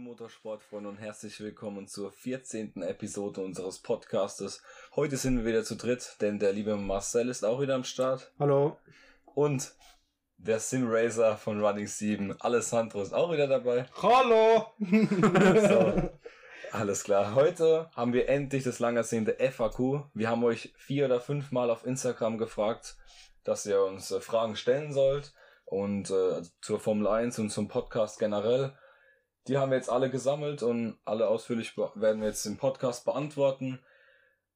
Liebe Motorsportfreunde und herzlich willkommen zur 14. Episode unseres Podcastes. Heute sind wir wieder zu dritt, denn der liebe Marcel ist auch wieder am Start. Hallo. Und der Simracer von Running 7, Alessandro ist auch wieder dabei. Hallo. So, alles klar. Heute haben wir endlich das lang ersehnte FAQ. Wir haben euch vier oder fünf Mal auf Instagram gefragt, dass ihr uns äh, Fragen stellen sollt und äh, zur Formel 1 und zum Podcast generell. Die haben wir jetzt alle gesammelt und alle ausführlich werden wir jetzt im Podcast beantworten.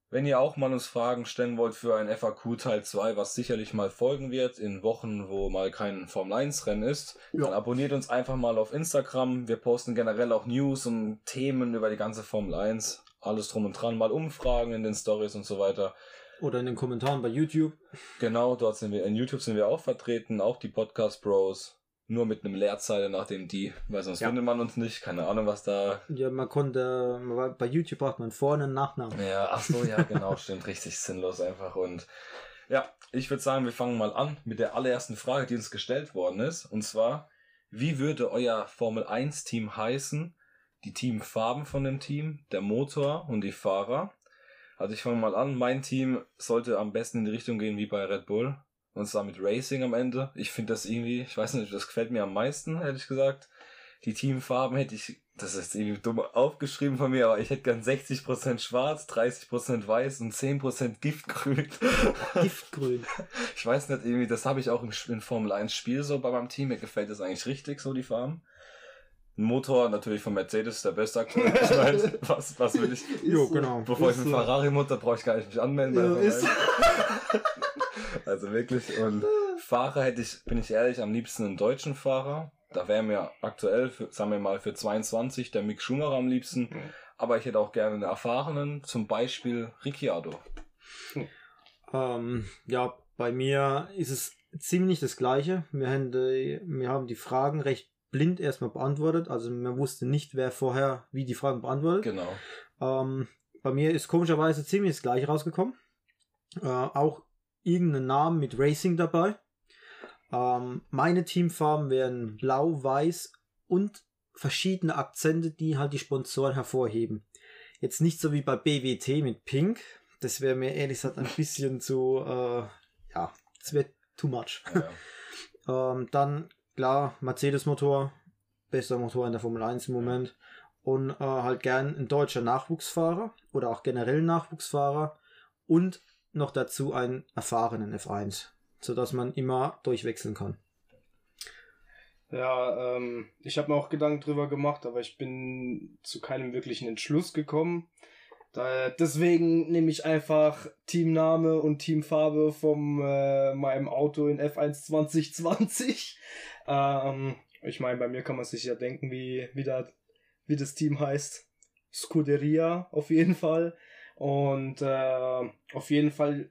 Wenn ihr auch mal uns Fragen stellen wollt für ein FAQ Teil 2, was sicherlich mal folgen wird, in Wochen, wo mal kein Formel 1 Rennen ist, Ja. dann abonniert uns einfach mal auf Instagram. Wir posten generell auch News und Themen über die ganze Formel 1. Alles drum und dran, mal Umfragen in den Stories und so weiter. Oder in den Kommentaren bei YouTube. Genau, dort sind wir, in YouTube sind wir auch vertreten, auch die Podcast Bros. Nur mit einem Leerzeichen nach dem die, weil sonst Ja. findet man uns nicht. Keine Ahnung, was da Ja, man konnte, bei YouTube braucht man Vorne- und Nachnamen. Ja, ach so, ja, genau, stimmt, richtig sinnlos einfach. Und ja, ich würde sagen, wir fangen mal an mit der allerersten Frage, die uns gestellt worden ist. Und zwar, wie würde euer Formel 1 Team heißen? Die Teamfarben von dem Team, der Motor und die Fahrer. Also ich fange mal an. Mein Team sollte am besten in die Richtung gehen wie bei Red Bull. Und zwar mit Racing am Ende. Ich finde das irgendwie, ich weiß nicht, das gefällt mir am meisten, ehrlich gesagt. Die Teamfarben hätte ich, das ist irgendwie dumm aufgeschrieben von mir, aber ich hätte gern 60% schwarz, 30% weiß und 10% Giftgrün. Giftgrün. Ich weiß nicht, irgendwie, das habe ich auch im, im Formel 1 Spiel so bei meinem Team. Mir gefällt das eigentlich richtig, so die Farben. Ein Motor natürlich von Mercedes, der beste aktuell. Ich meine, was, was will ich? Jo, genau. Bevor ich Ist mit so. Ferrari Motor brauche ich gar nicht mich anmelden. Ja, Formel ist 1. Also wirklich. Und Fahrer hätte ich, bin ich ehrlich, am liebsten einen deutschen Fahrer. Da wäre mir aktuell, für, sagen wir mal, für 22 der Mick Schumacher am liebsten. Aber ich hätte auch gerne einen erfahrenen, zum Beispiel Ricciardo. Ähm, ja, bei mir ist es ziemlich das Gleiche. Wir haben die, wir haben die Fragen recht blind erstmal beantwortet. Also man wusste nicht, wer vorher wie die Fragen beantwortet. Genau. Ähm, bei mir ist komischerweise ziemlich das gleiche rausgekommen. Äh, auch irgendein Namen mit Racing dabei. Ähm, meine Teamfarben wären blau, weiß und verschiedene Akzente, die halt die Sponsoren hervorheben. Jetzt nicht so wie bei BWT mit Pink. Das wäre mir ehrlich gesagt ein bisschen zu, äh, ja, das wäre too much. Ja. Ähm, dann, klar, Mercedes-Motor, bester Motor in der Formel 1 im Moment. Und äh, halt gern ein deutscher Nachwuchsfahrer oder auch generell Nachwuchsfahrer und noch dazu einen erfahrenen F1, sodass man immer durchwechseln kann. Ja, ähm, ich habe mir auch Gedanken drüber gemacht, aber ich bin zu keinem wirklichen Entschluss gekommen. Da, deswegen nehme ich einfach Teamname und Teamfarbe vom äh, meinem Auto in F1 2020. Ähm, ich meine, bei mir kann man sich ja denken, wie, wie, da, wie das Team heißt. Scuderia auf jeden Fall. Und äh, auf jeden Fall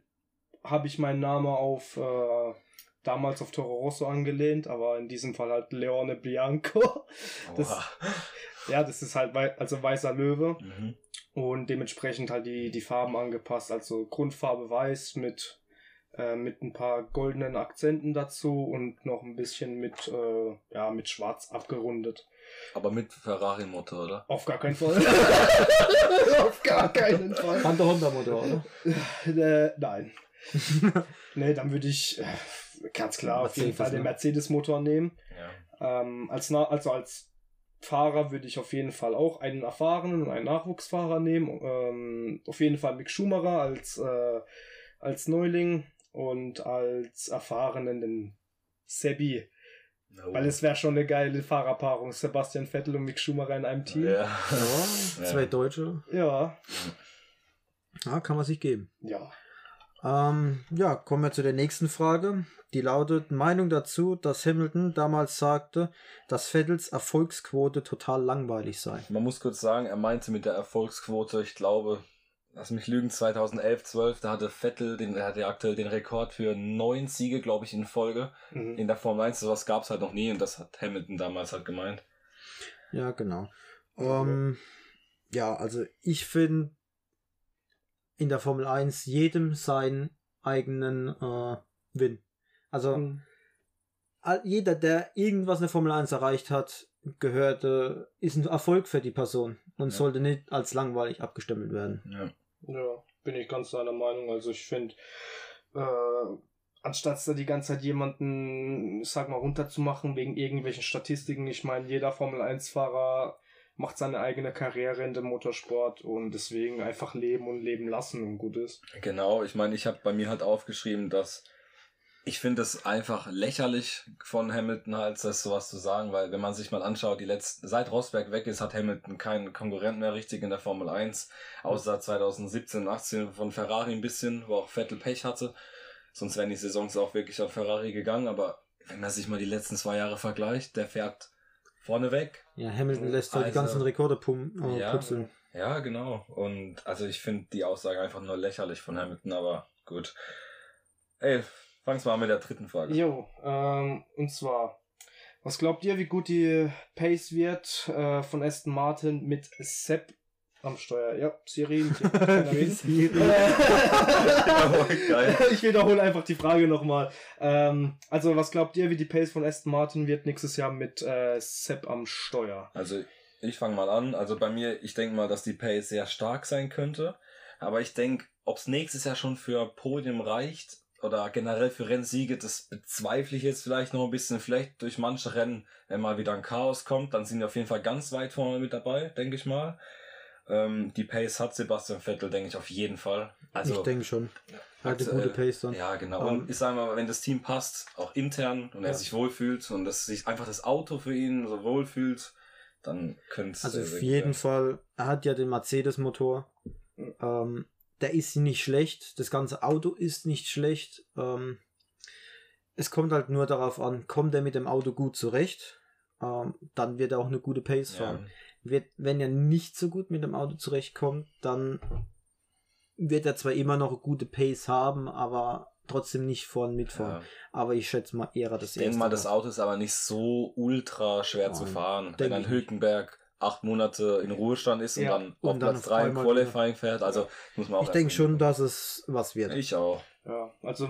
habe ich meinen Namen auf äh, damals auf Toro Rosso angelehnt, aber in diesem Fall halt Leone Bianco. Das, ja, das ist halt wei also weißer Löwe Mhm. und dementsprechend halt die, die Farben angepasst. Also Grundfarbe weiß mit, äh, mit ein paar goldenen Akzenten dazu und noch ein bisschen mit, äh, ja, mit schwarz abgerundet. Aber mit Ferrari-Motor, oder? Auf gar keinen Fall. Auf gar keinen Fall. Panther Honda Motor, oder? Äh, nein. nee, dann würde ich äh, ganz klar auf jeden Mercedes, Fall den ne? Mercedes-Motor nehmen. Ja. Ähm, als, also als Fahrer würde ich auf jeden Fall auch einen erfahrenen und einen Nachwuchsfahrer nehmen. Ähm, auf jeden Fall Mick Schumacher als, äh, als Neuling und als erfahrenen den Sebi. Oh. Weil es wäre schon eine geile Fahrerpaarung. Sebastian Vettel und Mick Schumacher in einem Team. Ja. Ja, zwei Deutsche. Ja. Ja, kann man sich geben. Ja. Ähm, ja, kommen wir zu der nächsten Frage. Die lautet Meinung dazu, dass Hamilton damals sagte, dass Vettels Erfolgsquote total langweilig sei. Man muss kurz sagen, er meinte mit der Erfolgsquote, ich glaube, lass mich lügen, 2011, 12, da hatte Vettel, den, der hatte aktuell den Rekord für neun Siege, glaube ich, in Folge Mhm. in der Formel 1. Sowas gab es halt noch nie und das hat Hamilton damals halt gemeint. Ja, genau. Ähm, ja, also ich finde in der Formel 1 jedem seinen eigenen äh, Win. Also Mhm. jeder, der irgendwas in der Formel 1 erreicht hat, gehört, äh, ist ein Erfolg für die Person und Ja. sollte nicht als langweilig abgestempelt werden. Ja. Ja, bin ich ganz deiner Meinung. Also ich finde, äh, anstatt da die ganze Zeit jemanden, ich sag mal, runterzumachen wegen irgendwelchen Statistiken, ich meine, jeder Formel 1-Fahrer macht seine eigene Karriere in dem Motorsport und deswegen einfach leben und leben lassen und gut ist. Genau, ich meine, ich habe bei mir halt aufgeschrieben, dass ich finde es einfach lächerlich von Hamilton halt, das sowas zu sagen, weil wenn man sich mal anschaut, die letzten, seit Rosberg weg ist, hat Hamilton keinen Konkurrenten mehr richtig in der Formel 1, außer 2017 und 18 von Ferrari ein bisschen, wo auch Vettel Pech hatte. Sonst wären die Saisons auch wirklich auf Ferrari gegangen, aber wenn man sich mal die letzten zwei Jahre vergleicht, der fährt vorne weg. Ja, Hamilton lässt halt die Also- ganzen Rekorde pum äh, Ja. putzeln. Ja, genau. Und also ich finde die Aussage einfach nur lächerlich von Hamilton, aber gut. Ey, fang's mal an mit der dritten Frage. Jo, ähm, und zwar, was glaubt ihr, wie gut die Pace wird äh, von Aston Martin mit Sepp am Steuer? Ja, Siri. Siri. Ich wiederhole einfach die Frage nochmal. Ähm, also, was glaubt ihr, wie die Pace von Aston Martin wird nächstes Jahr mit äh, Sepp am Steuer? Also ich fange mal an. Also bei mir, ich denke mal, dass die Pace sehr stark sein könnte. Aber ich denke, ob's nächstes Jahr schon für Podium reicht oder generell für Rennsiege, das bezweifle ich jetzt vielleicht noch ein bisschen. Vielleicht durch manche Rennen, wenn mal wieder ein Chaos kommt, dann sind die auf jeden Fall ganz weit vorne mit dabei, denke ich mal. Ähm, die Pace hat Sebastian Vettel, denke ich, auf jeden Fall. Also, ich denke schon. Hat eine gute Pace dann. Ja, genau. Ähm, und ich sage mal, wenn das Team passt, auch intern, und er Ja. sich wohlfühlt und dass sich einfach das Auto für ihn so wohlfühlt, dann könnte es Also auf jeden sein. Fall, er hat ja den Mercedes-Motor. Ähm, der ist nicht schlecht. Das ganze Auto ist nicht schlecht. Ähm, es kommt halt nur darauf an, kommt er mit dem Auto gut zurecht, ähm, dann wird er auch eine gute Pace Ja. fahren. Wird, wenn er nicht so gut mit dem Auto zurechtkommt, dann wird er zwar immer noch eine gute Pace haben, aber trotzdem nicht vorn mitfahren. Ja. Aber ich schätze mal eher das Ich denke mal, das. Auto ist aber nicht so ultra schwer Nein, zu fahren. Wenn ich nicht. Hülkenberg acht Monate in Ruhestand ist Ja, und dann und auf dann Platz auf 3 im Qualifying fährt, also muss man auch Ich denke schon, dass es was wird. Ich auch. Ja, also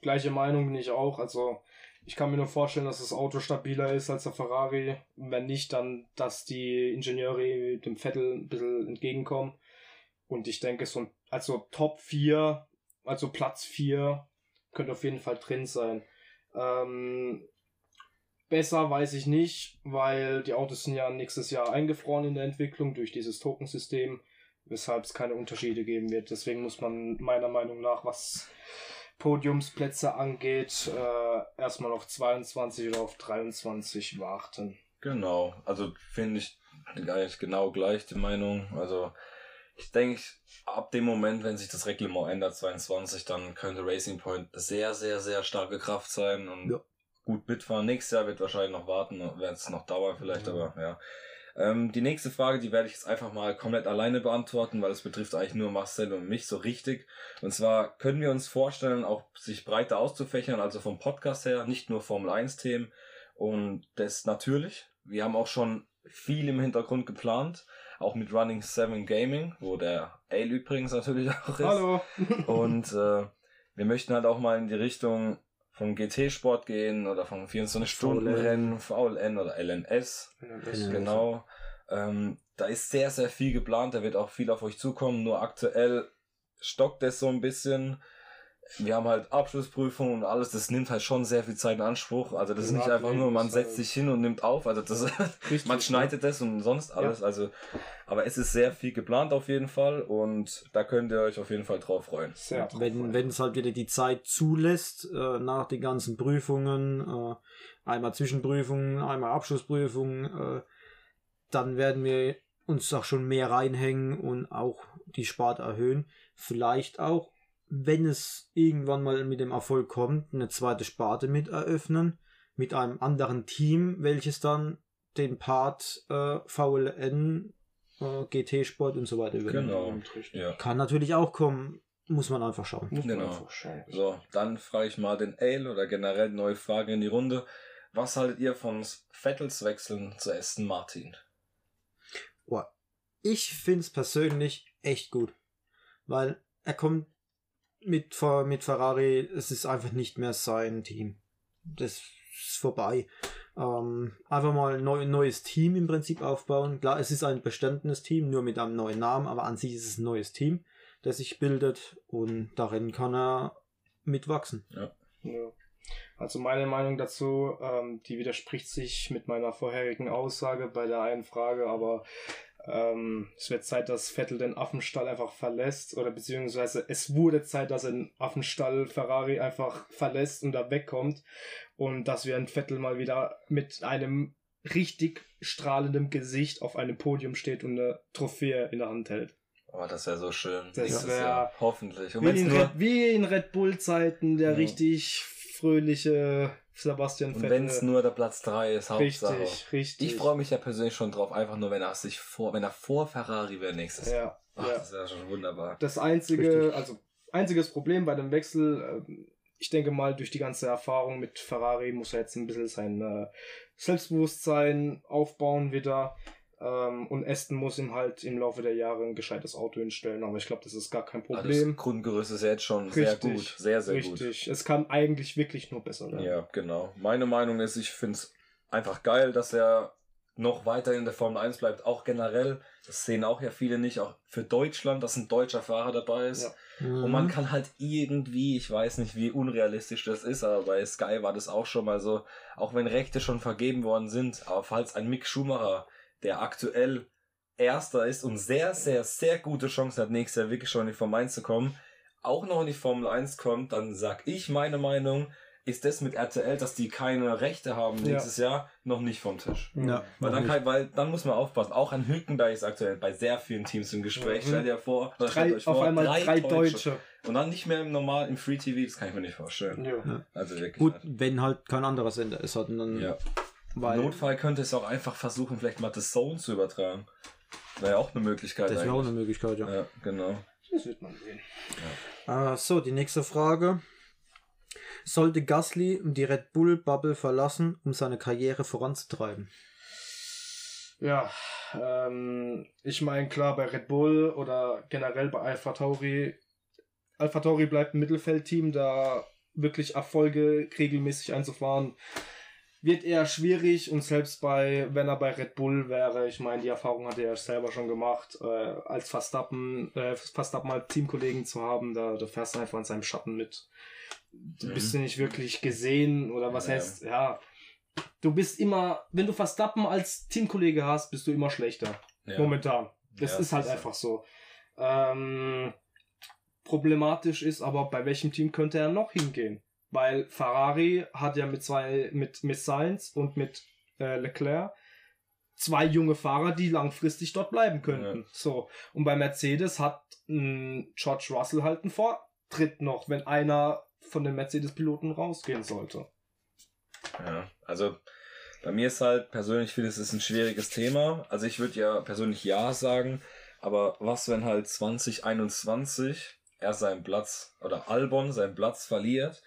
gleiche Meinung bin ich auch. Also ich kann mir nur vorstellen, dass das Auto stabiler ist als der Ferrari. Wenn nicht, dann, dass die Ingenieure dem Vettel ein bisschen entgegenkommen. Und ich denke, so ein, also Top 4, also Platz 4, könnte auf jeden Fall drin sein. Ähm, besser weiß ich nicht, weil die Autos sind ja nächstes Jahr eingefroren in der Entwicklung durch dieses Tokensystem weshalb es keine Unterschiede geben wird. Deswegen muss man meiner Meinung nach, was Podiumsplätze angeht, äh, erstmal auf 22 oder auf 23 warten. Genau. Also finde ich eigentlich genau gleich die Meinung. Also ich denke, ab dem Moment, wenn sich das Reglement ändert, 22, dann könnte Racing Point sehr, sehr, sehr starke Kraft sein und Ja. Gut mitfahren. Nächstes Jahr wird wahrscheinlich noch warten, wird es noch dauern vielleicht, Ja. aber ja. Ähm, die nächste Frage, die werde ich jetzt einfach mal komplett alleine beantworten, weil es betrifft eigentlich nur Marcel und mich so richtig. Und zwar können wir uns vorstellen, auch sich breiter auszufächern, also vom Podcast her, nicht nur Formel 1 Themen. Und das natürlich. Wir haben auch schon viel im Hintergrund geplant, auch mit Running 7 Gaming, wo der Ale übrigens natürlich auch ist. Hallo! Und äh, wir möchten halt auch mal in die Richtung von GT-Sport gehen oder von 24-Stunden-Rennen, VLN oder LNS. Ja. Genau. Ähm, da ist sehr, sehr viel geplant. Da wird auch viel auf euch zukommen. Nur aktuell stockt es so ein bisschen. Wir haben halt Abschlussprüfungen und alles. Das nimmt halt schon sehr viel Zeit in Anspruch. Also das ist nicht einfach nur, man setzt sich hin und nimmt auf. Also das, Richtig, man schneidet das und sonst alles. Also, aber es ist sehr viel geplant auf jeden Fall und da könnt ihr euch auf jeden Fall drauf freuen. Sehr drauf wenn, freuen. wenn es halt wieder die Zeit zulässt, äh, nach den ganzen Prüfungen, äh, einmal Zwischenprüfungen, einmal Abschlussprüfungen, äh, dann werden wir uns auch schon mehr reinhängen und auch die Spart erhöhen. Vielleicht auch, wenn es irgendwann mal mit dem Erfolg kommt, eine zweite Sparte mit eröffnen, mit einem anderen Team, welches dann den Part äh, VLN äh, GT-Sport und so weiter übernehmen. Genau. Ja. Kann natürlich auch kommen, muss man einfach schauen. Muss man Genau. einfach schauen. So, dann frage ich mal den Ale oder generell neue Frage in die Runde. Was haltet ihr von Vettels Wechseln zu Aston Martin? Boah, ich finde es persönlich echt gut, weil er kommt mit, mit Ferrari, es ist einfach nicht mehr sein Team. Das ist vorbei. Ähm, einfach mal ein neu, neues Team im Prinzip aufbauen. Klar, es ist ein bestandenes Team, nur mit einem neuen Namen, aber an sich ist es ein neues Team, das sich bildet und darin kann er mitwachsen. Ja. Also meine Meinung dazu, ähm, die widerspricht sich mit meiner vorherigen Aussage bei der einen Frage, aber ähm, es wird Zeit, dass Vettel den Affenstall einfach verlässt oder beziehungsweise es wurde Zeit, dass er den Affenstall Ferrari einfach verlässt und da wegkommt und dass wir ein Vettel mal wieder mit einem richtig strahlendem Gesicht auf einem Podium steht und eine Trophäe in der Hand hält. Oh, das wäre so schön. Das Nächstes wär- Jahr. Hoffentlich. Und Wie in, Red, wie in Red Bull Zeiten, der Ja. richtig fröhliche Sebastian und Vettel. wenn's nur der Platz 3 ist, Hauptsache. Richtig, richtig. Ich freue mich ja persönlich schon drauf, einfach nur, wenn er sich vor, wenn er vor Ferrari wäre nächstes Jahr. Ja, Ach, ja. das wäre schon wunderbar. Das einzige, Richtig. also einziges Problem bei dem Wechsel, ähm, ich denke mal, durch die ganze Erfahrung mit Ferrari muss er jetzt ein bisschen sein äh, Selbstbewusstsein aufbauen wieder. Ähm, und Aston muss ihm halt im Laufe der Jahre ein gescheites Auto hinstellen. Aber ich glaube, das ist gar kein Also Problem. das Grundgerüst ist ja jetzt schon sehr Richtig, gut. Sehr, sehr gut. Richtig. Es kann eigentlich wirklich nur besser werden. Ja, genau. Meine Meinung ist, ich finde es einfach geil, dass er noch weiter in der Formel 1 bleibt. Auch generell, das sehen auch ja viele nicht, auch für Deutschland, dass ein deutscher Fahrer dabei ist. Ja. Und man kann halt irgendwie, ich weiß nicht, wie unrealistisch das ist, aber bei Sky war das auch schon mal so, auch wenn Rechte schon vergeben worden sind, aber falls ein Mick Schumacher, der aktuell Erster ist und sehr, sehr, sehr gute Chancen hat, nächstes Jahr wirklich schon in die Formel 1 zu kommen, auch noch in die Formel 1 kommt, dann sag ich meine Meinung, ist das mit RTL, dass die keine Rechte haben Ja. nächstes Jahr, noch nicht vom Tisch. Ja, Weil dann, kann, weil dann muss man aufpassen. Auch ein Hülkenberg ist aktuell bei sehr vielen Teams im Gespräch. Mhm. Stell dir vor, stellt Drei, euch auf vor, einmal drei, Deutsche. Und dann nicht mehr im normal, im Free TV, das kann ich mir nicht vorstellen. Ja. Also wirklich. Gut, nicht. wenn halt kein anderer Sender ist, halt, dann, Ja. Weil Notfall könnte es auch einfach versuchen, vielleicht mal das Zone zu übertragen. Wäre ja auch eine Möglichkeit. das wäre auch eine. Möglichkeit, ja. ja, genau. Das wird man sehen. Äh, so, die nächste Frage. Sollte Gasly die Red Bull Bubble verlassen, um seine Karriere voranzutreiben? Ja, ähm, ich meine, klar, bei Red Bull oder generell bei Alpha Tauri, Alpha Tauri bleibt ein Mittelfeldteam, da wirklich Erfolge regelmäßig einzufahren, wird eher schwierig und selbst bei, wenn er bei Red Bull wäre, ich meine, die Erfahrung hat er ja selber schon gemacht, äh, als Verstappen, äh, Verstappen als Teamkollegen zu haben, da, da fährst du einfach in seinem Schatten mit. Du Mhm. bist du nicht wirklich gesehen oder was Ja. heißt, ja, du bist immer, wenn du Verstappen als Teamkollege hast, bist du immer schlechter. Ja. Momentan. Das Ja, ist halt ist einfach so. Ähm, problematisch ist aber, bei welchem Team könnte er noch hingehen? Weil Ferrari hat ja mit zwei, mit, mit Sainz und mit äh, Leclerc zwei junge Fahrer, die langfristig dort bleiben könnten. Ja. So. Und bei Mercedes hat mh, George Russell halt einen Vortritt noch, wenn einer von den Mercedes-Piloten rausgehen sollte. Ja, also bei mir ist halt persönlich, ich finde, es ist ein schwieriges Thema. Also ich würde ja persönlich ja sagen, aber was, wenn halt 2021 er seinen Platz oder Albon seinen Platz verliert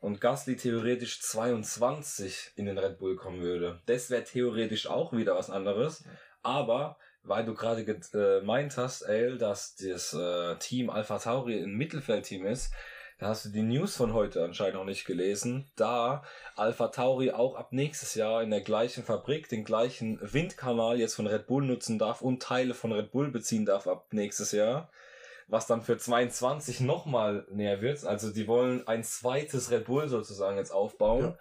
und Gasly theoretisch 22 in den Red Bull kommen würde? Das wäre theoretisch auch wieder was anderes. Aber weil du gerade gemeint hast, El, dass das äh, Team Alpha Tauri ein Mittelfeldteam ist, da hast du die News von heute anscheinend noch nicht gelesen, da Alpha Tauri auch ab nächstes Jahr in der gleichen Fabrik den gleichen Windkanal jetzt von Red Bull nutzen darf und Teile von Red Bull beziehen darf ab nächstes Jahr. Was dann für 22 nochmal näher wird. Also die wollen ein zweites Red Bull sozusagen jetzt aufbauen. Ja.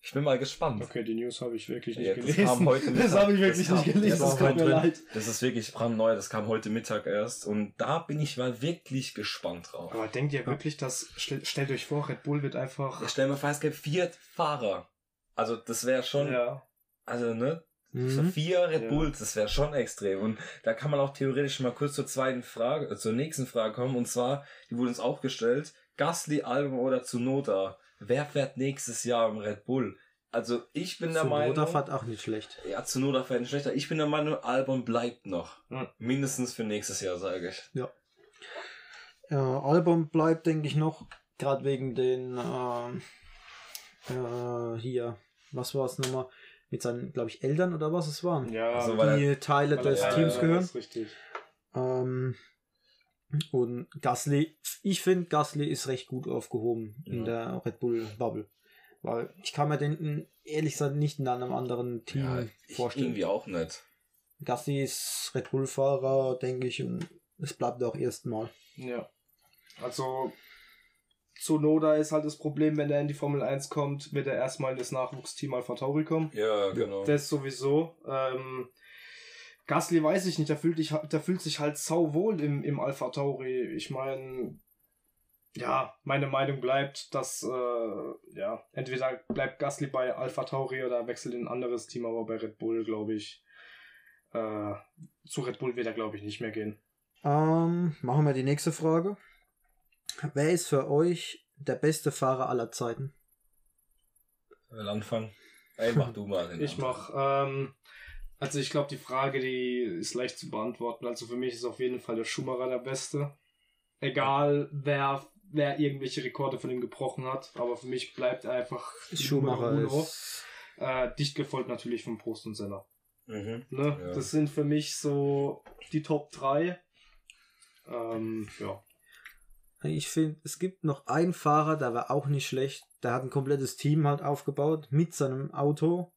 Ich bin mal gespannt. Okay, die News habe ich wirklich nicht Ja, das gelesen. kam heute das habe ich wirklich Das nicht kam- gelesen. das Das tut mir leid. Das ist wirklich brandneu, das kam heute Mittag erst und da bin ich mal wirklich gespannt drauf. Aber denkt ihr wirklich, dass, stell, stellt euch vor, Red Bull wird einfach. Ich stell mir vor, es gibt vier Fahrer. Also das wäre schon, Ja. also ne, so Mhm. vier Red Ja. Bulls, das wäre schon extrem. Und da kann man auch theoretisch mal kurz zur zweiten Frage, äh, zur nächsten Frage kommen. Und zwar, die wurde uns auch gestellt, Gasly, Albon oder Tsunoda. Wer fährt nächstes Jahr im Red Bull? Also ich bin der Sonoda Meinung. fährt auch nicht schlecht. Ja, Zunoda fährt nicht schlechter. Ich bin der Meinung, Albon bleibt noch. Hm. Mindestens für nächstes Jahr, sage ich. Ja, Album bleibt, denke ich, noch. Gerade wegen den ähm, äh, hier, was war es nochmal? Mit seinen, glaube ich, Eltern oder was es waren. Ja, Also, weil die Teile weil er- des ja, Teams ja, gehören. Das ist richtig. Ähm, und Gasly, ich finde, Gasly ist recht gut aufgehoben in Ja. der Red Bull Bubble. Weil ich kann mir den ehrlich gesagt nicht in einem anderen Team Ja, ich vorstellen. irgendwie auch nicht. Gasly ist Red Bull-Fahrer, denke ich, und es bleibt auch erstmal. Ja. Also, Zunoda ist halt das Problem, wenn er in die Formel 1 kommt, wird er erstmal in das Nachwuchsteam Alpha Tauri kommen. Ja, genau. Das sowieso. Ähm, Gasly weiß ich nicht, der fühlt, sich, der fühlt sich halt sauwohl im, im Alpha Tauri. Ich meine, ja, meine Meinung bleibt, dass, äh, ja, entweder bleibt Gasly bei Alpha Tauri oder wechselt in ein anderes Team, aber bei Red Bull, glaube ich, äh, zu Red Bull wird er, glaube ich, nicht mehr gehen. Ähm, machen wir die nächste Frage. Wer ist für euch der beste Fahrer aller Zeiten? Ich will anfangen. Ey, mach du mal. den Ich Anfang. mach, ähm, also ich glaube, die Frage, die ist leicht zu beantworten. Also für mich ist auf jeden Fall der Schumacher der Beste. Egal, wer, wer irgendwelche Rekorde von ihm gebrochen hat, aber für mich bleibt er einfach Schumacher uno. ist. Äh, dicht gefolgt natürlich von Prost und Senna. Mhm. Ne? Ja. Das sind für mich so die Top 3. Ähm, ja. Ich finde, es gibt noch einen Fahrer, der war auch nicht schlecht. Der hat ein komplettes Team halt aufgebaut mit seinem Auto.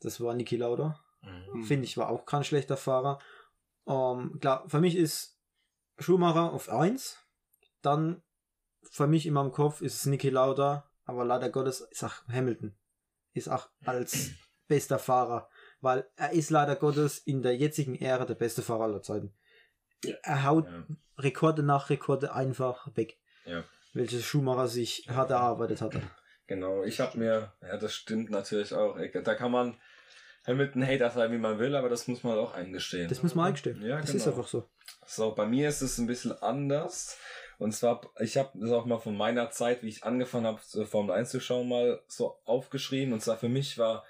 Das war Niki Lauda. Mhm. Hm. Finde ich, war auch kein schlechter Fahrer. Ähm, klar, für mich ist Schumacher auf 1. Dann für mich in meinem Kopf ist es Niki Lauda. Aber leider Gottes ist auch Hamilton. Ist auch als bester Fahrer. Weil er ist leider Gottes in der jetzigen Ära der beste Fahrer aller Zeiten. Er haut Ja. Rekorde nach Rekorde einfach weg. Ja. Welches Schumacher sich hart erarbeitet hatte. Genau, ich habe mir, ja, das stimmt natürlich auch. Da kann man Hamilton Hater sein, wie man will, aber das muss man auch eingestehen. Das muss man eingestehen. Ja, das genau. ist einfach so. So, bei mir ist es ein bisschen anders. Und zwar, ich habe das auch mal von meiner Zeit, wie ich angefangen habe, Formel 1 zu schauen, mal so aufgeschrieben. Und zwar für mich war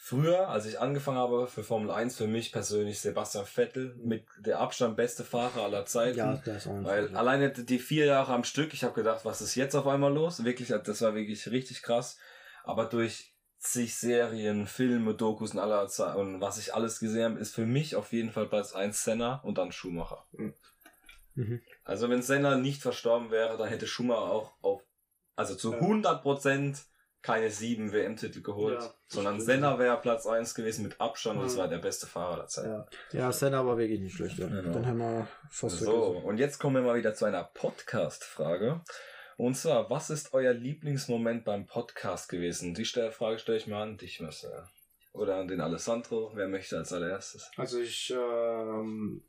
früher, als ich angefangen habe für Formel 1, für mich persönlich Sebastian Vettel mit der Abstand beste Fahrer aller Zeiten. Ja, der ist auch Weil Fahrer. alleine die vier Jahre am Stück, ich habe gedacht, was ist jetzt auf einmal los? Wirklich, das war wirklich richtig krass. Aber durch zig Serien, Filme, Dokus und aller Ze- und was ich alles gesehen habe, ist für mich auf jeden Fall Platz 1 Senna und dann Schumacher. Mhm. Also wenn Senna nicht verstorben wäre, dann hätte Schumacher auch auf, also zu 100% keine sieben WM-Titel geholt, Ja, sondern stimmt. Senna wäre Platz 1 gewesen mit Abstand und es Mhm. war der beste Fahrer der Zeit. Ja. Ja, Senna war wirklich nicht schlecht. Genau. Dann haben wir fast So, vergessen. und jetzt kommen wir mal wieder zu einer Podcast-Frage. Und zwar, was ist euer Lieblingsmoment beim Podcast gewesen? Die Frage stelle ich mal an dich, Marcel. Oder an den Alessandro. Wer möchte als allererstes? Also ich, ähm,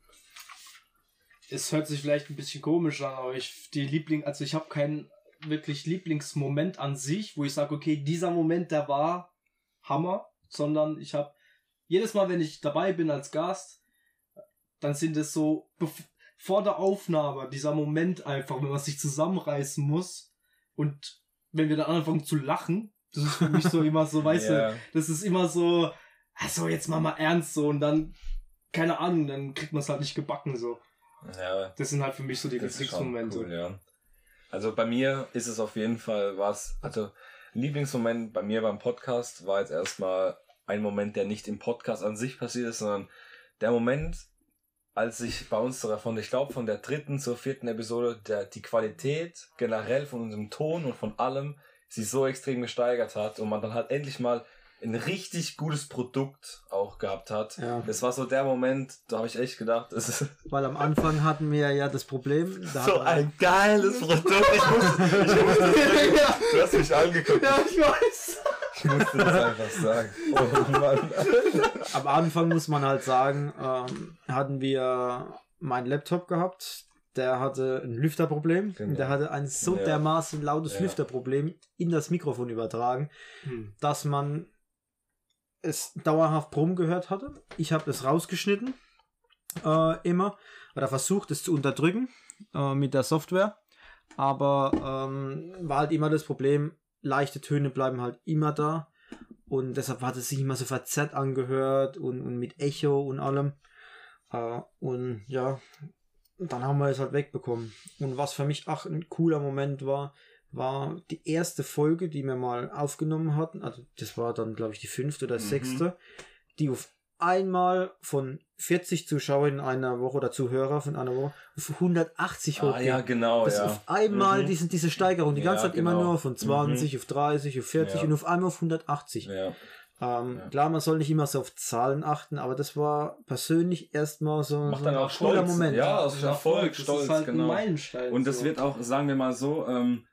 es hört sich vielleicht ein bisschen komisch an, aber ich, die Liebling, also ich habe keinen wirklich Lieblingsmoment an sich, wo ich sage, okay, dieser Moment, der war Hammer, sondern ich habe jedes Mal, wenn ich dabei bin als Gast, dann sind es so vor der Aufnahme dieser Moment einfach, wenn man sich zusammenreißen muss und wenn wir dann anfangen zu lachen, das ist für mich so immer so, weißt du, Ja. das ist immer so, also jetzt mal mal ernst so und dann, keine Ahnung, dann kriegt man es halt nicht gebacken so. Ja, Das sind halt für mich so die Lieblingsmomente. cool, ja. Also bei mir ist es auf jeden Fall was, also Lieblingsmoment bei mir beim Podcast war jetzt erstmal ein Moment, der nicht im Podcast an sich passiert ist, sondern der Moment, als ich bei uns davon, ich glaube von der dritten zur vierten Episode, der, die Qualität generell von unserem Ton und von allem sich so extrem gesteigert hat und man dann halt endlich mal ein richtig gutes Produkt auch gehabt hat. Ja. Das war so der Moment, da habe ich echt gedacht, es ist Weil am Anfang hatten wir ja das Problem. Da so ein geiles Produkt. Ich musste, ich musste das, du hast mich angeguckt. Ja, ich weiß. Ich musste das einfach sagen. Oh Mann. am Anfang muss man halt sagen, ähm, hatten wir meinen Laptop gehabt. Der hatte ein Lüfterproblem. Genau. Der hatte ein so Ja. dermaßen lautes Ja. Lüfterproblem in das Mikrofon übertragen, Hm. dass man es dauerhaft Brumm gehört hatte. Ich habe es rausgeschnitten, äh, immer, oder versucht es zu unterdrücken äh, mit der Software. Aber ähm, war halt immer das Problem, leichte Töne bleiben halt immer da. und deshalb hat es sich immer so verzerrt angehört und, und mit Echo und allem. Äh, und ja, dann haben wir es halt wegbekommen. Und was für mich auch ein cooler Moment war, war die erste Folge, die wir mal aufgenommen hatten. Also das war dann, glaube ich, die fünfte oder Mhm. sechste, die auf einmal von 40 Zuschauern in einer Woche oder Zuhörer von einer Woche auf 180 Ah, hochging. ja, genau, Das ja. auf einmal Mhm. diese, diese Steigerung, die ganze Ja, Zeit immer genau. nur von 20 auf 30, auf 40 Ja. und auf einmal auf 180. Ja. Ähm, Ja. Klar, man soll nicht immer so auf Zahlen achten, aber das war persönlich erstmal so, Macht so dann ein auch cooler stolz. Moment. Ja, aus Erfolg, das stolz, ist halt genau. ein Meilenstein. Und das so. wird auch, sagen wir mal so, ähm,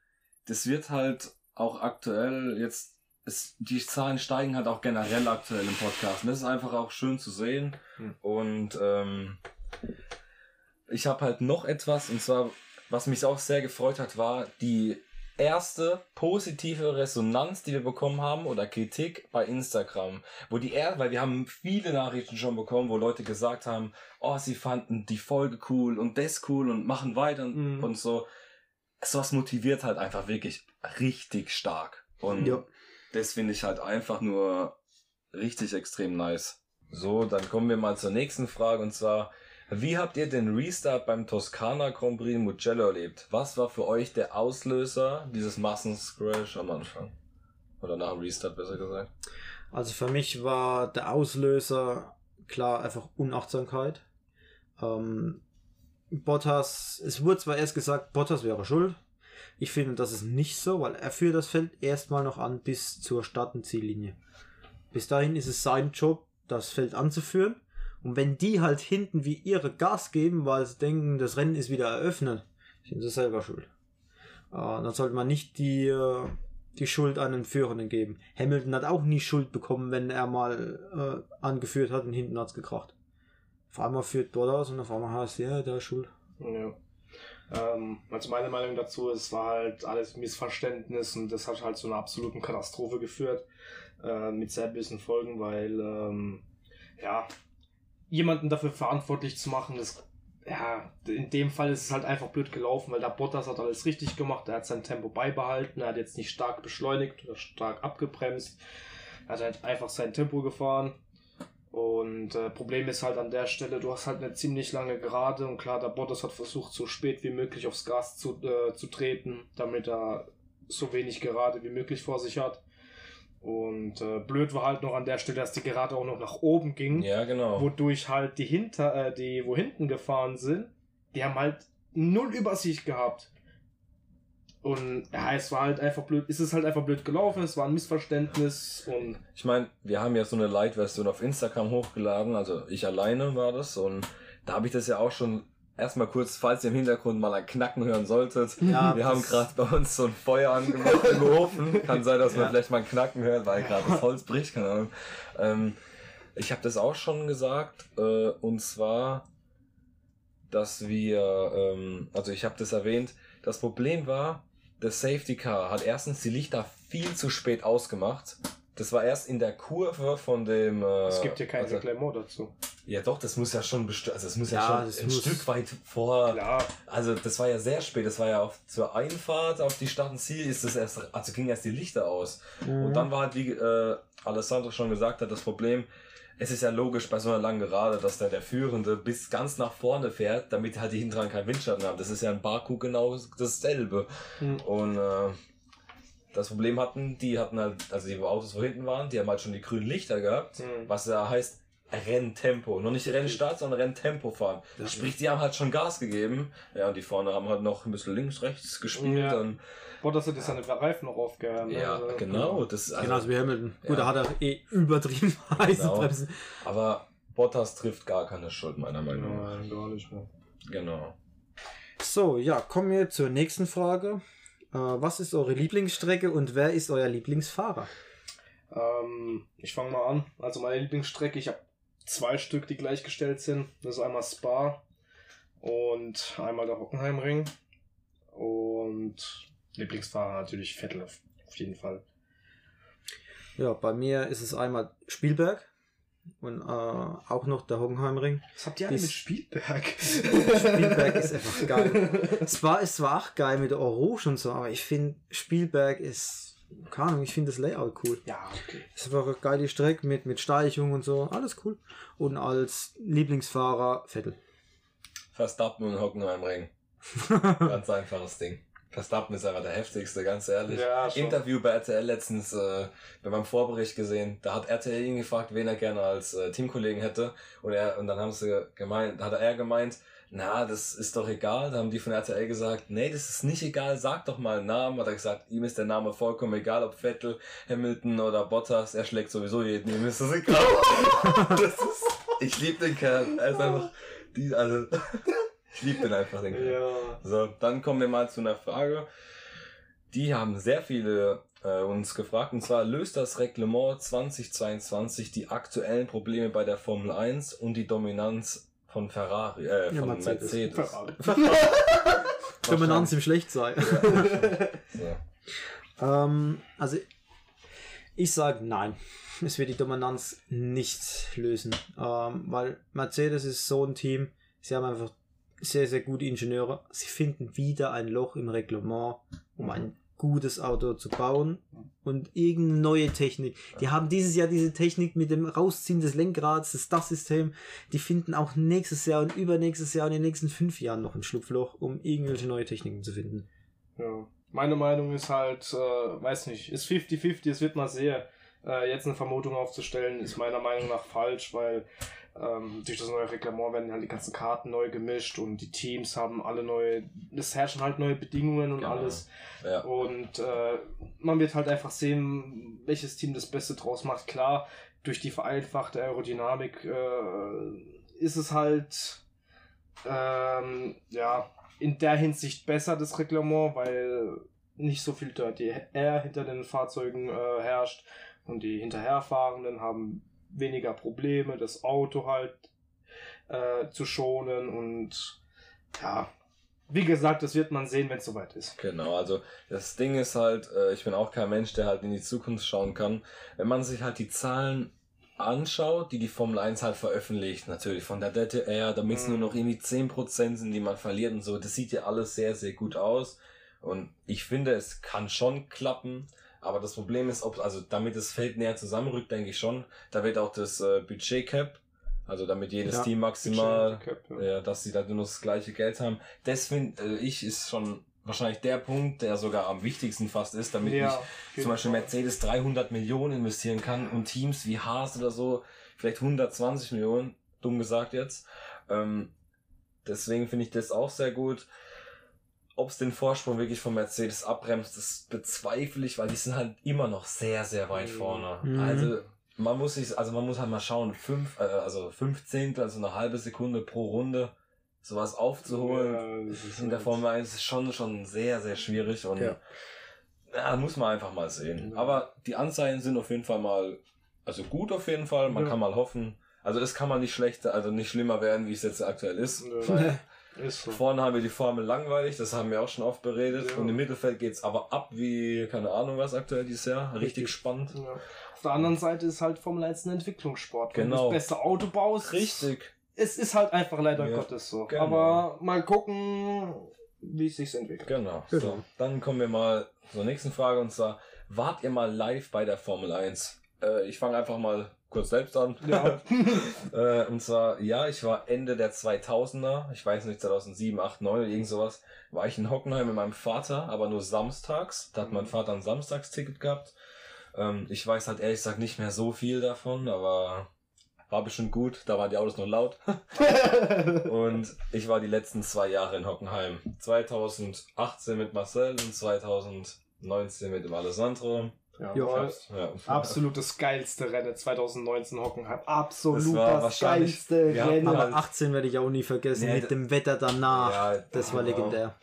das wird halt auch aktuell jetzt, es, die Zahlen steigen halt auch generell aktuell im Podcast. Und das ist einfach auch schön zu sehen. Hm. Und ähm, ich habe halt noch etwas, und zwar, was mich auch sehr gefreut hat, war die erste positive Resonanz, die wir bekommen haben, oder Kritik bei Instagram. Wo die er, weil wir haben viele Nachrichten schon bekommen, wo Leute gesagt haben, oh, sie fanden die Folge cool und das cool und machen weiter Mhm. und so. Sowas motiviert halt einfach wirklich richtig stark. Und Ja. das finde ich halt einfach nur richtig extrem nice. So, dann kommen wir mal zur nächsten Frage und zwar, wie habt ihr den Restart beim Toskana Grand Prix Mugello erlebt? Was war für euch der Auslöser dieses Massenscrash am Anfang? Oder nach dem Restart besser gesagt? Also für mich war der Auslöser klar einfach Unachtsamkeit. Ähm, Bottas, es wurde zwar erst gesagt, Bottas wäre schuld. Ich finde, das ist nicht so, weil er führt das Feld erstmal noch an bis zur Start- und Ziellinie. Bis dahin ist es sein Job, das Feld anzuführen. Und wenn die halt hinten wie ihre Gas geben, weil sie denken, das Rennen ist wieder eröffnet, sind sie selber schuld. Äh, dann sollte man nicht die, äh, die Schuld an den Führenden geben. Hamilton hat auch nie Schuld bekommen, wenn er mal äh, angeführt hat und hinten hat's gekracht. Auf einmal führt Bottas und auf einmal heißt ja, der ist schuld. Ja. Ähm, also meine Meinung dazu, es war halt alles Missverständnis und das hat halt zu einer absoluten Katastrophe geführt. Äh, mit sehr bösen Folgen, weil ähm, ja, jemanden dafür verantwortlich zu machen, das ja, in dem Fall ist es halt einfach blöd gelaufen, weil der Bottas hat alles richtig gemacht, er hat sein Tempo beibehalten, er hat jetzt nicht stark beschleunigt oder stark abgebremst, er hat halt einfach sein Tempo gefahren. Und äh, Problem ist halt an der Stelle, du hast halt eine ziemlich lange Gerade und klar, der Bottas hat versucht, so spät wie möglich aufs Gas zu, äh, zu treten, damit er so wenig Gerade wie möglich vor sich hat. Und äh, blöd war halt noch an der Stelle, dass die Gerade auch noch nach oben ging, Ja, genau. wodurch halt die hinter, äh, die wo hinten gefahren sind, die haben halt null Übersicht gehabt. Und ja, es war halt einfach blöd, ist es halt einfach blöd gelaufen, es war ein Missverständnis und Ich meine, wir haben ja so eine Light-Version auf Instagram hochgeladen, also ich alleine war das und da habe ich das ja auch schon erstmal kurz, falls ihr im Hintergrund mal ein Knacken hören solltet. Ja, wir haben gerade bei uns so ein Feuer angemacht im Ofen. Kann sein, dass man Ja. vielleicht mal ein Knacken hört, weil gerade das Holz bricht, keine Ahnung. Ähm, ich habe das auch schon gesagt äh, und zwar, dass wir, ähm, also ich habe das erwähnt, das Problem war, das Safety Car hat erstens die Lichter viel zu spät ausgemacht. Das war erst in der Kurve von dem. Äh, es gibt hier kein also, dazu. Ja, doch, das muss ja schon bestimmt. Also, es muss ja, Ja, schon das ein muss- Stück weit vor. Klar, Also, das war ja sehr spät. Das war ja auch zur Einfahrt auf die Stadt und Ziel. Ist das erst, also gingen erst die Lichter aus. Mhm. Und dann war halt, wie äh, Alessandro schon gesagt hat, das Problem. Es ist ja logisch bei so einer langen Gerade, dass dann der Führende bis ganz nach vorne fährt, damit halt die Hinteren keinen Windschatten haben. Das ist ja in Baku genau dasselbe. Hm. Und äh, das Problem hatten, die hatten halt, also die Autos, wo hinten waren, die haben halt schon die grünen Lichter gehabt, Hm. was ja heißt Renntempo. Noch nicht Rennstart, sondern Renntempo fahren. Ja. Sprich, die haben halt schon Gas gegeben. Ja, und die vorne haben halt noch ein bisschen links, rechts gespielt. Ja. Und, Bottas hat jetzt seine Reifen noch aufgehört. ne? ja, Also, genau. Das, also, Genauso wie Hamilton. Ja. Gut, da hat er eh übertrieben heiße Genau. Bremsen. Aber Bottas trifft gar keine Schuld, meiner Meinung nach. Nein, gar nicht mehr. Genau. So, ja, kommen wir zur nächsten Frage. Äh, was ist eure Lieblingsstrecke und wer ist euer Lieblingsfahrer? Ähm, ich fange mal an. Also meine Lieblingsstrecke, ich habe zwei Stück, die gleichgestellt sind. Das ist einmal Spa und einmal der Hockenheimring. Und Lieblingsfahrer natürlich Vettel auf auf jeden Fall. Ja, bei mir ist es einmal Spielberg und äh, auch noch der Hockenheimring. Was habt ihr alle alle mit Spielberg? Spielberg ist einfach geil. Es war, es war auch geil mit der Orange und so, aber ich finde, Spielberg ist keine Ahnung, ich finde das Layout cool. Ja, okay. Es war eine geile Strecke mit, mit Steichung und so, alles cool. Und als Lieblingsfahrer Vettel. Verstappen und Hockenheim Ring. Ganz einfaches Ding. Verstappen ist einfach der heftigste, ganz ehrlich. Ja, schon. Interview bei RTL letztens äh, bei meinem Vorbericht gesehen. Da hat RTL ihn gefragt, wen er gerne als äh, Teamkollegen hätte. Und, er, und dann haben sie gemeint, hat er gemeint, na, das ist doch egal. Da haben die von RTL gesagt, nee, das ist nicht egal, sag doch mal einen Namen. Hat er gesagt, ihm ist der Name vollkommen egal, ob Vettel, Hamilton oder Bottas, er schlägt sowieso jeden, ihm ist das egal. das ist, ich liebe den Kerl. Er ist einfach, die, also, ich liebe den einfach, den Kerl. Ja. So, dann kommen wir mal zu einer Frage. Die haben sehr viele äh, uns gefragt, und zwar löst das Reglement 2022 die aktuellen Probleme bei der Formel 1 und die Dominanz von Ferrari, äh, Ja, von Mercedes. Mercedes. Ferrari. Dominanz im Schlechtsein. So. ähm, also, ich sage nein. Es wird die Dominanz nicht lösen. Ähm, weil Mercedes ist so ein Team, sie haben einfach sehr, sehr gute Ingenieure. Sie finden wieder ein Loch im Reglement, um ein gutes Auto zu bauen und irgendeine neue Technik. Die haben dieses Jahr diese Technik mit dem Rausziehen des Lenkrads, das DAS-System. Die finden auch nächstes Jahr und übernächstes Jahr und in den nächsten fünf Jahren noch ein Schlupfloch, um irgendwelche neue Techniken zu finden. Ja. Meine Meinung ist halt, äh, weiß nicht, ist 50-50, es wird mal sehr. Äh, jetzt eine Vermutung aufzustellen, ist meiner Meinung nach falsch, weil ähm, durch das neue Reglement werden halt die ganzen Karten neu gemischt und die Teams haben alle neue, es herrschen halt neue Bedingungen und Genau. alles. Ja. Und äh, man wird halt einfach sehen, welches Team das Beste draus macht. Klar, durch die vereinfachte Aerodynamik äh, ist es halt ähm, ja in der Hinsicht besser das Reglement, weil nicht so viel Dirty Air hinter den Fahrzeugen äh, herrscht und die hinterherfahrenden haben weniger Probleme, das Auto halt äh, zu schonen und ja, wie gesagt, das wird man sehen, wenn es soweit ist. Genau, also das Ding ist halt, äh, ich bin auch kein Mensch, der halt in die Zukunft schauen kann. Wenn man sich halt die Zahlen anschaut, die die Formel 1 halt veröffentlicht, natürlich von der DTR, damit es Mhm. nur noch irgendwie 10% sind, die man verliert und so, das sieht ja alles sehr, sehr gut aus. Und ich finde, es kann schon klappen. Aber das Problem ist, ob, also damit das Feld näher zusammenrückt, denke ich schon. Da wird auch das äh, Budget Cap, also damit jedes Ja, Team maximal Cap, ja. ja, dass sie da nur das gleiche Geld haben. Das finde äh, ich ist schon wahrscheinlich der Punkt, der sogar am wichtigsten fast ist, damit Ja, ich zum Beispiel. Mercedes 300 Millionen investieren kann und Teams wie Haas oder so vielleicht 120 Millionen, dumm gesagt jetzt. Ähm, deswegen finde ich das auch sehr gut. Ob es den Vorsprung wirklich von Mercedes abbremst, das bezweifle ich, weil die sind halt immer noch sehr, sehr weit Mhm. vorne. Mhm. Also man muss sich, also man muss halt mal schauen, fünf, äh, also fünf Zehntel, also eine halbe Sekunde pro Runde, sowas aufzuholen Ja, in der halt- Formel 1 ist schon, schon sehr, sehr schwierig und Ja. ja. muss man einfach mal sehen. Ja. Aber die Anzeigen sind auf jeden Fall mal, also gut auf jeden Fall, man kann mal hoffen. Also es kann mal nicht schlechter, also nicht schlimmer werden, wie es jetzt aktuell ist. Ja. Ist so. Vorne haben wir die Formel langweilig, das haben wir auch schon oft beredet. Ja. Und im Mittelfeld geht's aber ab wie, keine Ahnung was aktuell dieses Jahr. Richtig, Richtig. spannend. Ja. Auf der anderen Seite ist halt Formel 1 ein Entwicklungssport. Wenn Genau. du das beste Auto baust, Richtig. es ist halt einfach leider Ja, Gottes so. genau. Aber mal gucken, wie es sich entwickelt. Genau. Genau. So, dann kommen wir mal zur nächsten Frage und zwar, wart ihr mal live bei der Formel 1? Äh, ich fange einfach mal kurz selbst an. Ja. äh, und zwar, ja, ich war Ende der 2000er, ich weiß nicht, 2007, 8, 9 oder irgend sowas, war ich in Hockenheim mit meinem Vater, aber nur samstags. Da hat mein Vater ein Samstagsticket gehabt. Ähm, ich weiß halt ehrlich gesagt nicht mehr so viel davon, aber war bestimmt gut. Da waren die Autos noch laut. Und ich war die letzten zwei Jahre in Hockenheim. 2018 mit Marcel und 2019 mit dem Alessandro. Ja, Ja, Ja. absolut das geilste Rennen 2019 Hockenheim. Absolut Das das, geilste hatten Rennen. Aber 18 werde ich auch nie vergessen, Nee, mit dem Wetter danach. Ja, das war genau. legendär.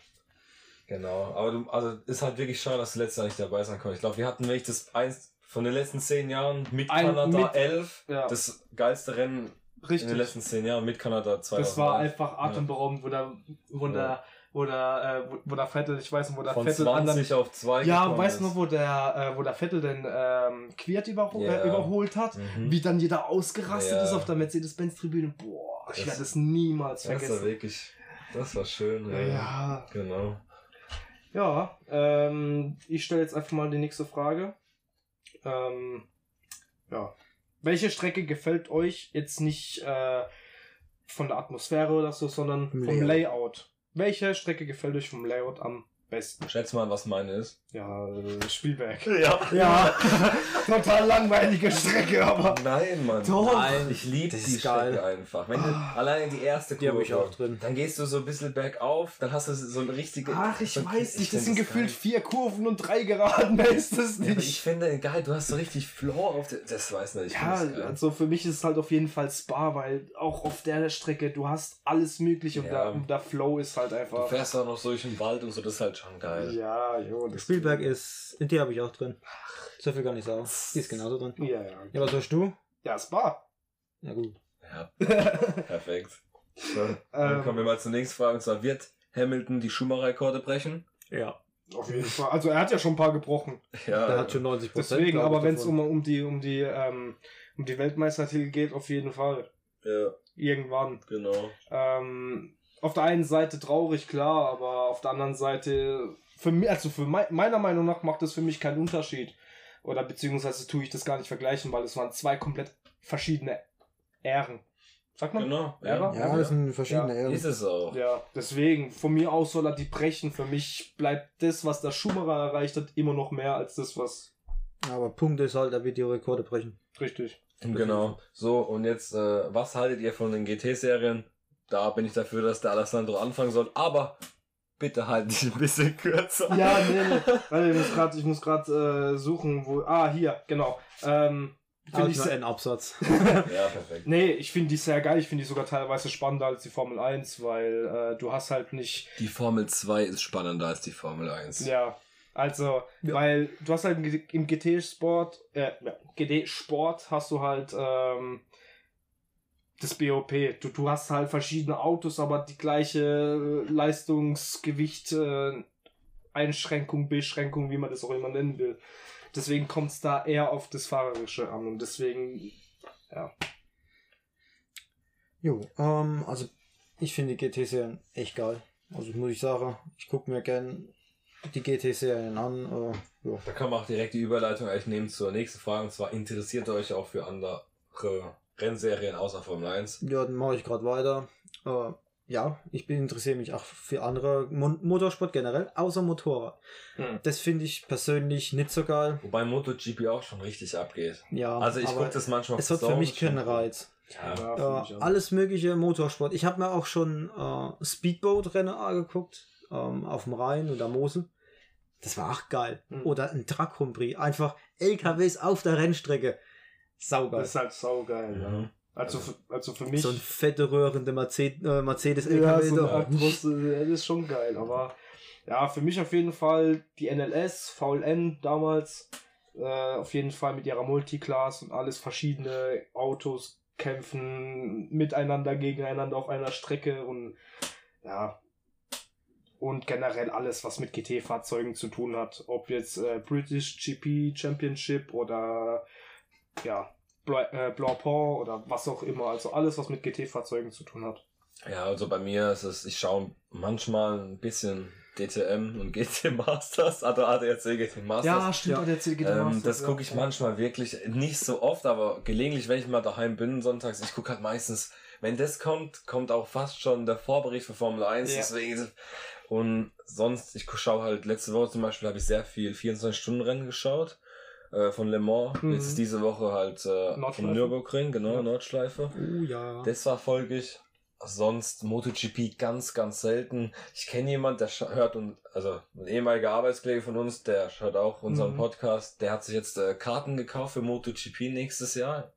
Genau, aber du, also ist halt wirklich schade, dass du letztes Jahr nicht dabei sein konntest. Ich glaube, wir hatten wirklich das eins von den letzten zehn Jahren mit Ein- Kanada mit- 11, Ja. das geilste Rennen in Richtig. den letzten zehn Jahren mit Kanada 2000. Das war einfach atemberaubend, wo der, wo Ja. der, wo der, äh, wo, wo der Vettel, ich weiß nicht, wo der von Vettel 20 auf 2 Ja, weißt du noch, wo der, äh, wo der Vettel den ähm, Quiert überho Ja. äh, überholt hat? Mhm. Wie dann jeder ausgerastet Ja. ist auf der Mercedes-Benz-Tribüne. Boah, ich Das- werde es niemals Das war vergessen. wirklich, das war schön. Ja, Ja. Genau. Ja, ähm, ich stelle jetzt einfach mal die nächste Frage. Ähm, ja. Welche Strecke gefällt euch jetzt nicht äh, von der Atmosphäre oder so, sondern vom Layout. Welche Strecke gefällt euch vom Layout am besten? Schätz mal, was meine ist. Ja, äh, Spielberg. Ja. Ja, total langweilige Strecke, aber. Nein, Mann. Doch. Nein, ich liebe die geil. Strecke einfach. Wenn du alleine die erste Die Kurve, ich auch drin. dann gehst du so ein bisschen bergauf, dann hast du so eine richtige. Ach, ich so- weiß nicht, das sind gefühlt geil. vier Kurven und drei Geraden, mehr ist das Ja, aber ich nicht. finde geil, du hast so richtig Floor auf der. Das weiß nicht. Ich Ja, also für mich ist es halt auf jeden Fall Spa, weil auch auf der Strecke, du hast alles mögliche und, Ja. der, und der Flow ist halt Du einfach. fährst auch noch so durch den Wald und so, das ist halt schon geil. Ja, jo, das Spielberg ist, die habe ich auch drin. So viel gar nicht sagen. Die ist genauso drin. Ja, ja. Ja, was hast du? Ja, Spa. Ja gut. Ja, perfekt. So, dann Ähm. kommen wir mal zur nächsten Frage. Und zwar, wird Hamilton die Schumacher-Rekorde brechen? Ja. Auf jeden Fall. Also er hat ja schon ein paar gebrochen. Ja, Der hat schon 90 Prozent. Deswegen, aber wenn es um, um die, um die, ähm, um die Weltmeistertitel geht, auf jeden Fall. ja, Irgendwann. genau. Ähm, auf der einen Seite traurig, klar, aber auf der anderen Seite, für mich, also für mei meiner Meinung nach macht das für mich keinen Unterschied. Oder beziehungsweise tue ich das gar nicht vergleichen, weil es waren zwei komplett verschiedene Ähren. Sagt man? Genau. Ja, Ja, das sind verschiedene Ja, Ehren. Ist es auch. Ja, deswegen, von mir aus soll er die brechen. Für mich bleibt das, was der Schumacher erreicht hat, immer noch mehr als das, was Aber Punkt ist halt, er wird die Rekorde brechen. richtig. Genau. So, und jetzt, äh, was haltet ihr von den GT-Serien? Da bin ich dafür, dass der Alessandro anfangen soll, aber bitte halt dich ein bisschen kürzer. Ja, nee, nee. Warte, ich muss gerade, ich muss gerade äh, suchen, wo. Ah, hier, genau. Ähm, finde ich sehr, ein Absatz. Ja, perfekt. Nee, ich finde die sehr geil. Ich finde die sogar teilweise spannender als die Formel 1, weil äh, du hast halt nicht. Die Formel 2 ist spannender als die Formel 1. Ja, also, Ja. weil du hast halt im GT-Sport, äh, GT-Sport hast du halt ähm, das BOP. Du, du hast halt verschiedene Autos, aber die gleiche Leistungsgewicht, äh, Einschränkung, Beschränkung, wie man das auch immer nennen will. Deswegen kommt es da eher auf das Fahrerische an und deswegen, ja. Jo, ähm, also ich finde die GT-Serien echt geil. Also muss ich sagen, ich gucke mir gern die GT-Serien an. Äh, ja. Da kann man auch direkt die Überleitung eigentlich nehmen zur nächsten Frage. Und zwar, interessiert ihr euch auch für andere Rennserien außer Formel 1? ja, dann mache ich gerade weiter. Äh, ja, ich bin interessiere mich auch für andere Mon Motorsport generell, außer Motorrad. Hm. Das finde ich persönlich nicht so geil. Wobei MotoGP auch schon richtig abgeht. Ja, Also ich gucke das manchmal es hat für mich keinen. Reiz. Ja. Ja, auch. alles mögliche Motorsport. Ich habe mir auch schon äh, Speedboat-Rennen angeguckt ähm, auf dem Rhein und der Mosel. Das war auch geil. Mhm. Oder ein Truck Grand Prix. Einfach LKWs auf der Rennstrecke. Saugeil. Das ist halt saugeil, ja. Mhm. Also, für, also für mich. So ein fette röhrende Mercedes, äh, Mercedes ja, LKW. so äh, das ist schon geil. Aber ja, für mich auf jeden Fall die NLS, VLN damals, äh, auf jeden Fall mit ihrer Multiclass und alles verschiedene Autos kämpfen miteinander, gegeneinander auf einer Strecke und ja. Und generell alles, was mit GT-Fahrzeugen zu tun hat. Ob jetzt äh, British GP Championship oder ja, Bla äh, Blancpain oder was auch immer. Also alles, was mit GT-Fahrzeugen zu tun hat. Ja, also bei mir ist es, ich schaue manchmal ein bisschen DTM und GT Masters, also ADAC GT Masters. stimmt, Ja. der CG Ähm, das gucke ich manchmal wirklich nicht so oft, aber gelegentlich, wenn ich mal daheim bin sonntags, ich gucke halt meistens, wenn das kommt, kommt auch fast schon der Vorbericht für Formel 1, Ja. deswegen und sonst, ich schaue halt, letzte Woche zum Beispiel habe ich sehr viel 24-Stunden-Rennen geschaut, äh, von Le Mans, Mhm. jetzt diese Woche halt äh, vom Nürburgring, genau, Ja. Nordschleife. Oh ja. Das war folgig. Sonst MotoGP ganz, ganz selten. Ich kenne jemand, der hört und also ein ehemaliger Arbeitskollege von uns, der hört auch unseren Mhm. Podcast. Der hat sich jetzt äh, Karten gekauft für MotoGP nächstes Jahr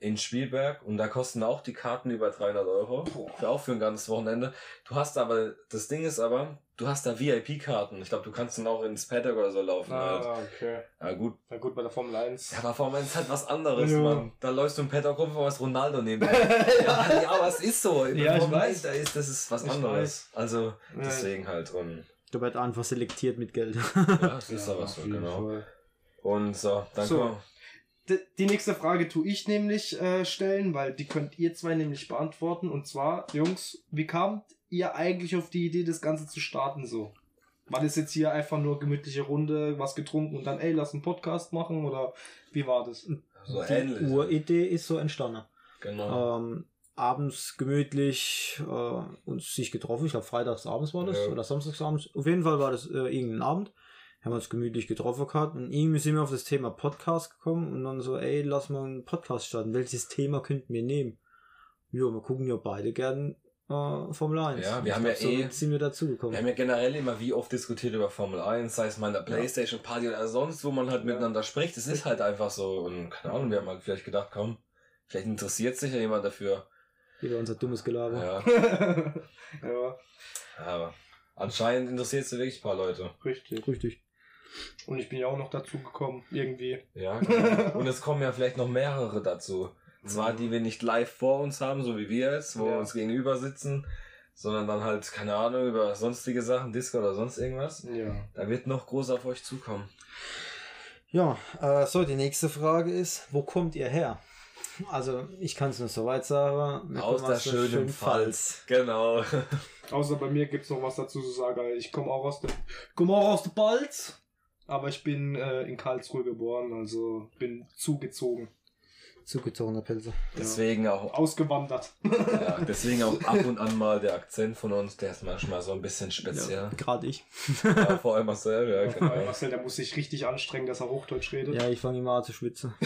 in Spielberg und da kosten auch die Karten über 300 Euro. Für auch für ein ganzes Wochenende. Du hast aber, das Ding ist aber, du hast da VIP-Karten. Ich glaube, du kannst dann auch ins Paddock oder so laufen halt. Ah, okay. Ja gut. Na gut, bei der Formel 1. Ja, aber Formel 1 ist halt was anderes, Ja. Mann. Da läufst du im Paddock rum, wo was Ronaldo neben dir. ja, ja, aber es ist so. In der Ja, ich Formel weiß. 1, Da ist, das ist was Ich anderes. Also, Ja. deswegen halt. Und Da wird einfach selektiert mit Geld. ja, es ist aber so, genau. Und so, dann So. komm. Die nächste Frage tue ich nämlich äh, stellen, weil die könnt ihr zwei nämlich beantworten. Und zwar, Jungs, wie kamt ihr eigentlich auf die Idee, das Ganze zu starten so? War das jetzt hier einfach nur gemütliche Runde, was getrunken und dann, ey, lass einen Podcast machen oder wie war das? So die ähnlich. Uridee ist so entstanden. Genau. Ähm, abends gemütlich äh, uns sich getroffen. Ich glaube, freitags abends war das Ja. oder samstags abends. Auf jeden Fall war das äh, irgendein Abend. Haben wir uns gemütlich getroffen gehabt und irgendwie sind wir auf das Thema Podcast gekommen und dann so, ey, lass mal einen Podcast starten. Welches Thema könnten wir nehmen? Ja, wir gucken ja beide gern äh, Formel 1. Ja, wir Ich haben glaub, ja so eh- sind wir dazugekommen. Wir haben ja generell immer wie oft diskutiert über Formel 1, sei es mal in der Playstation Party oder sonst, wo man halt miteinander spricht. Es ist halt einfach so und keine Ahnung, wir haben halt vielleicht gedacht, komm, vielleicht interessiert sich ja jemand dafür. Wieder unser dummes Gelaber. Ja, ja, aber anscheinend interessiert es wirklich ein paar Leute. richtig. Richtig. Und ich bin ja auch noch dazu gekommen, irgendwie. Ja, genau. und es kommen ja vielleicht noch mehrere dazu. Zwar die wir nicht live vor uns haben, so wie wir jetzt, wo Ja. wir uns gegenüber sitzen, sondern dann halt, keine Ahnung, über sonstige Sachen, Disco oder sonst irgendwas. Ja. Da wird noch groß auf euch zukommen. Ja, äh, so, die nächste Frage ist, wo kommt ihr her? Also, ich kann es nur so weit sagen. Aus der schönen schönen Pfalz. Genau. Außer bei mir gibt's noch was dazu zu sagen. Ich komme auch aus der, komme auch aus der Balz. Aber ich bin äh, in Karlsruhe geboren, also bin zugezogen. Zugezogener Pilze. Deswegen auch, Ausgewandert. ja, deswegen auch ab und an mal der Akzent von uns, der ist manchmal so ein bisschen speziell. Ja, Gerade ich. Ja, vor allem Marcel, ja, genau. Marcel, der muss sich richtig anstrengen, dass er Hochdeutsch redet. Ja, ich fange immer an zu schwitzen.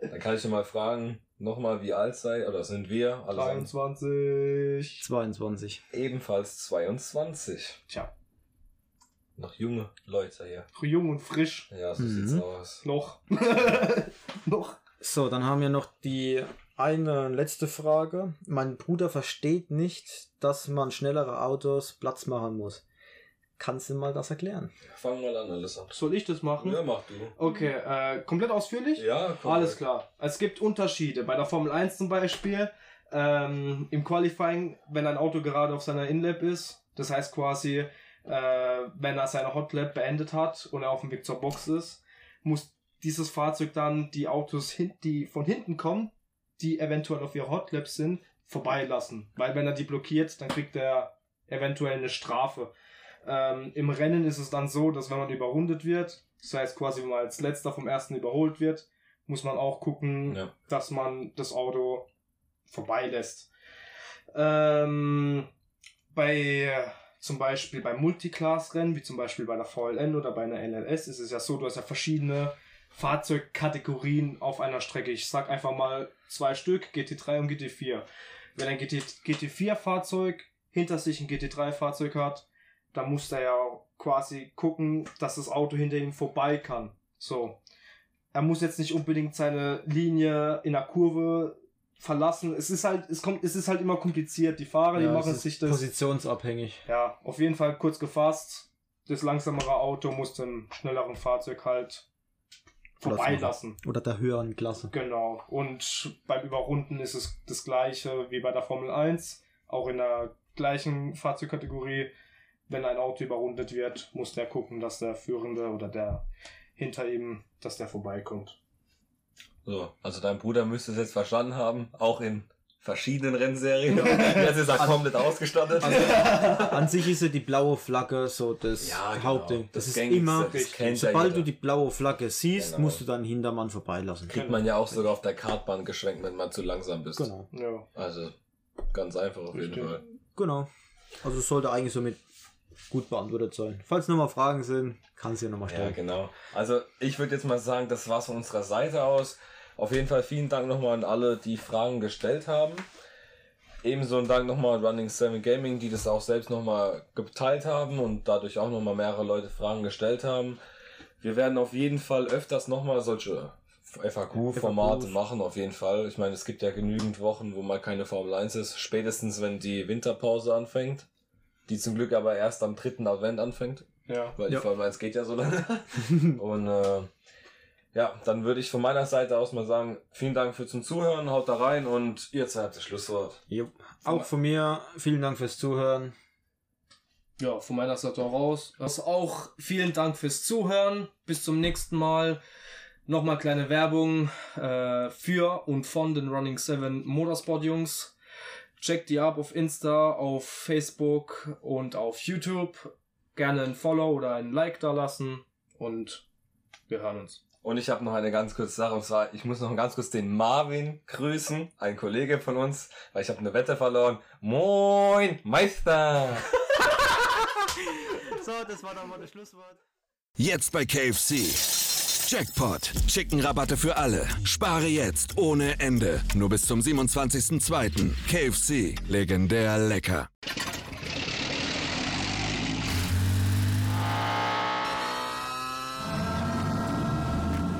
Dann kann ich dir mal fragen, nochmal, wie alt sei, oder sind wir alle 23. 22. ebenfalls 22. Tja, Noch junge Leute hier. jung und frisch. Ja, so Mhm. sieht's aus. Noch. noch. So, dann haben wir noch die eine letzte Frage. Mein Bruder versteht nicht, dass man schnellere Autos Platz machen muss. Kannst du mal das erklären? Fang mal an, Alissa. Soll ich das machen? Ja, mach du. Okay, äh, komplett ausführlich? Ja, komm. Alles klar. Es gibt Unterschiede. Bei der Formel 1 zum Beispiel, ähm, im Qualifying, wenn ein Auto gerade auf seiner Inlap ist, das heißt quasi, äh, wenn er seine Hotlap beendet hat und er auf dem Weg zur Box ist, muss dieses Fahrzeug dann die Autos, hin die von hinten kommen, die eventuell auf ihrer Hotlap sind, vorbeilassen. Weil wenn er die blockiert, dann kriegt er eventuell eine Strafe. Ähm, Im Rennen ist es dann so, dass wenn man überrundet wird, das heißt quasi, wenn man als letzter vom ersten überholt wird, muss man auch gucken, Ja. dass man das Auto vorbeilässt. Ähm, bei zum Beispiel bei Multiclass-Rennen, wie zum Beispiel bei der VLN oder bei einer LLS, ist es ja so, du hast ja verschiedene Fahrzeugkategorien auf einer Strecke. Ich sag einfach mal zwei Stück, GT3 und GT4. Wenn ein GT, GT4-Fahrzeug hinter sich ein GT3-Fahrzeug hat, dann muss der ja quasi gucken, dass das Auto hinter ihm vorbei kann. So. Er muss jetzt nicht unbedingt seine Linie in der Kurve verlassen. Es ist halt, es kommt, es ist halt immer kompliziert. Die Fahrer, die Ja, machen es ist sich das. Positionsabhängig. Ja, auf jeden Fall kurz gefasst. Das langsamere Auto muss dem schnelleren Fahrzeug halt vorbeilassen. Oder der höheren Klasse. Genau. Und beim Überrunden ist es das gleiche wie bei der Formel 1. Auch in der gleichen Fahrzeugkategorie. Wenn ein Auto überrundet wird, muss der gucken, dass der Führende oder der hinter ihm, dass der vorbeikommt. So, also dein Bruder müsste es jetzt verstanden haben, auch in verschiedenen Rennserien. Jetzt ist er komplett ausgestattet. An sich ist ja die blaue Flagge so das Ja, genau. Hauptding. Das, Das ist Gängigste, immer, das ja sobald jeder. du die blaue Flagge siehst, Genau. musst du deinen Hintermann vorbeilassen. Kriegt man ja auch sogar auf der Kartbahn geschwenkt, wenn man zu langsam bist. Genau. Ja. Also ganz einfach auf jeden Richtig. Fall. Genau. Also es sollte eigentlich somit gut beantwortet sein. Falls nochmal Fragen sind, kannst du ja nochmal Ja, stellen. genau. Also ich würde jetzt mal sagen, das war's von unserer Seite aus. Auf jeden Fall vielen Dank nochmal an alle, die Fragen gestellt haben. Ebenso ein Dank nochmal an Running 7 Gaming, die das auch selbst nochmal geteilt haben und dadurch auch nochmal mehrere Leute Fragen gestellt haben. Wir werden auf jeden Fall öfters nochmal solche FAQ-Formate machen, auf jeden Fall. Ich meine, es gibt ja genügend Wochen, wo mal keine Formel 1 ist. Spätestens, wenn die Winterpause anfängt. Die zum Glück aber erst am dritten Advent anfängt. Ja. Weil Ja. die Formel 1 geht ja so lange. Und äh, ja, dann würde ich von meiner Seite aus mal sagen, vielen Dank für zum Zuhören, haut da rein und ihr zwei habt das Schlusswort. Jo. Auch von mir vielen Dank fürs Zuhören. Ja, von meiner Seite auch raus. Also auch vielen Dank fürs Zuhören. Bis zum nächsten Mal. Nochmal kleine Werbung äh, für und von den Running 7 Motorsport Jungs. Checkt die ab auf Insta, auf Facebook und auf YouTube. gerne ein Follow oder ein Like da lassen und wir hören uns. Und ich habe noch eine ganz kurze Sache, und zwar, ich muss noch ganz kurz den Marvin grüßen, ein Kollege von uns, weil ich habe eine Wette verloren. Moin, Meister! So, das war doch mal das Schlusswort. Jetzt bei KFC. Jackpot. Chicken-Rabatte für alle. Spare jetzt ohne Ende. Nur bis zum 27.02. KFC. Legendär lecker.